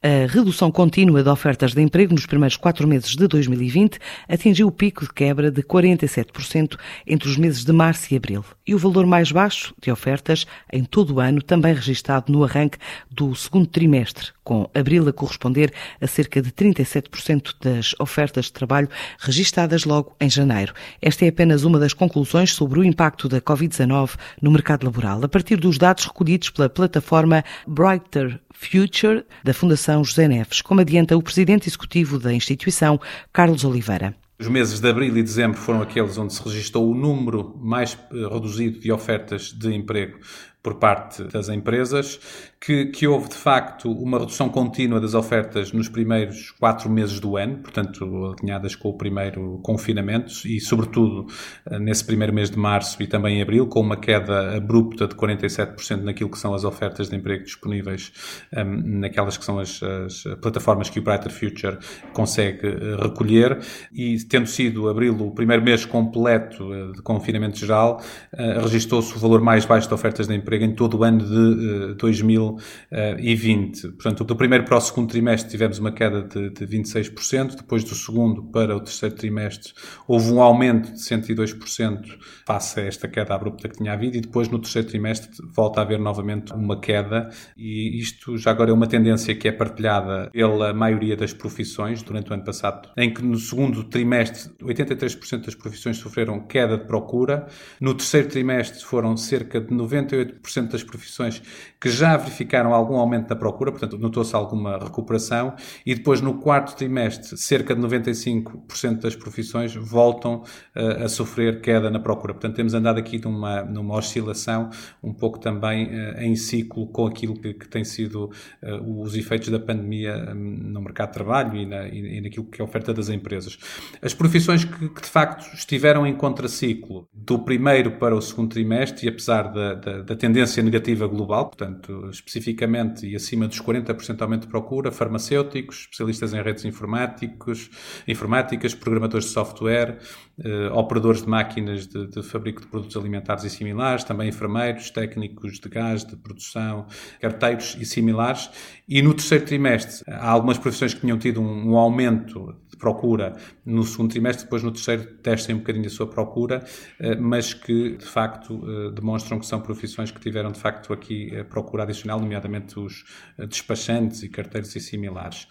A redução contínua de ofertas de emprego nos primeiros quatro meses de 2020 atingiu o pico de quebra de 47% entre os meses de março e abril. E o valor mais baixo de ofertas em todo o ano, também registado no arranque do segundo trimestre, com abril a corresponder a cerca de 37% das ofertas de trabalho registadas logo em janeiro. Esta é apenas uma das conclusões sobre o impacto da Covid-19 no mercado laboral, a partir dos dados recolhidos pela plataforma Brighter Future da Fundação José Neves, como adianta o presidente executivo da instituição, Carlos Oliveira. Os meses de abril e dezembro foram aqueles onde se registrou o número mais eh, reduzido de ofertas de emprego por parte das empresas, que, que, houve de facto uma redução contínua das ofertas nos primeiros quatro meses do ano, portanto alinhadas com o primeiro confinamento e, sobretudo, eh, nesse primeiro mês de março e também em abril, com uma queda abrupta de 47% naquilo que são as ofertas de emprego disponíveis um, ehm, naquelas que são as, as, plataformas que o Brighter Future consegue eh, recolher. E, tendo sido abril o primeiro mês completo eh, de confinamento geral, uh, registrou-se o valor mais baixo de ofertas de emprego em todo o ano de uh, 2020. Portanto, do primeiro para o segundo trimestre tivemos uma queda de, de 26%, depois do segundo para o terceiro trimestre houve um aumento de 102% face a esta queda abrupta que tinha havido e depois no terceiro trimestre volta a haver novamente uma queda e isto já agora é uma tendência que é partilhada pela maioria das profissões durante o ano passado, em que no segundo trimestre 83% das profissões sofreram queda de procura, no terceiro trimestre foram cerca de 98% das profissões que já verificaram algum aumento da procura, portanto, notou-se alguma recuperação, e depois no quarto trimestre, cerca de 95% das profissões voltam uh, a sofrer queda na procura. Portanto, temos andado aqui numa, numa oscilação um pouco também uh, em ciclo com aquilo que, que tem sido uh, os efeitos da pandemia um, no mercado de trabalho e, na, e, e, naquilo que é a oferta das empresas. As profissões que, que de facto estiveram em contraciclo do primeiro para o segundo trimestre, e apesar da, da, da tendência negativa global, portanto, especificamente e acima dos 40% de aumento de procura, farmacêuticos, especialistas em redes informáticos, informáticas, programadores de software, eh, operadores de máquinas de, de, fabrico de produtos alimentares e similares, também enfermeiros, técnicos de gás, de produção, carteiros e similares. E no terceiro trimestre, há algumas profissões que tinham tido um, um aumento procura no segundo trimestre, depois no terceiro testem um bocadinho a sua procura, eh, mas que de facto eh, demonstram que são profissões que tiveram de facto aqui procura adicional, nomeadamente os despachantes e carteiros e similares.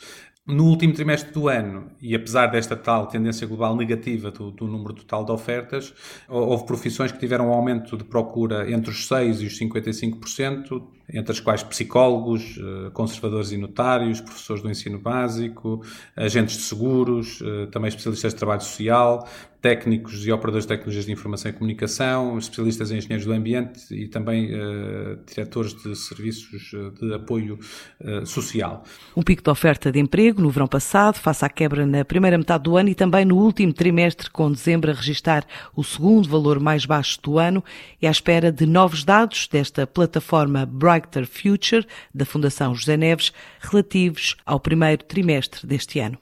No último trimestre do ano, e apesar desta tal tendência global negativa do, do, número total de ofertas, houve profissões que tiveram um aumento de procura entre os 6% e os 55%, entre as quais psicólogos, eh, conservadores e notários, professores do ensino básico, agentes de seguros, eh, também especialistas de trabalho social, técnicos e operadores de tecnologias de informação e comunicação, especialistas em engenheiros do ambiente e também uh, diretores de serviços de apoio uh, social. Um pico de oferta de emprego no verão passado, face à quebra na primeira metade do ano e também no último trimestre, com dezembro a registrar o segundo valor mais baixo do ano, e à espera de novos dados desta plataforma Brighter Future da Fundação José Neves, relativos ao primeiro trimestre deste ano.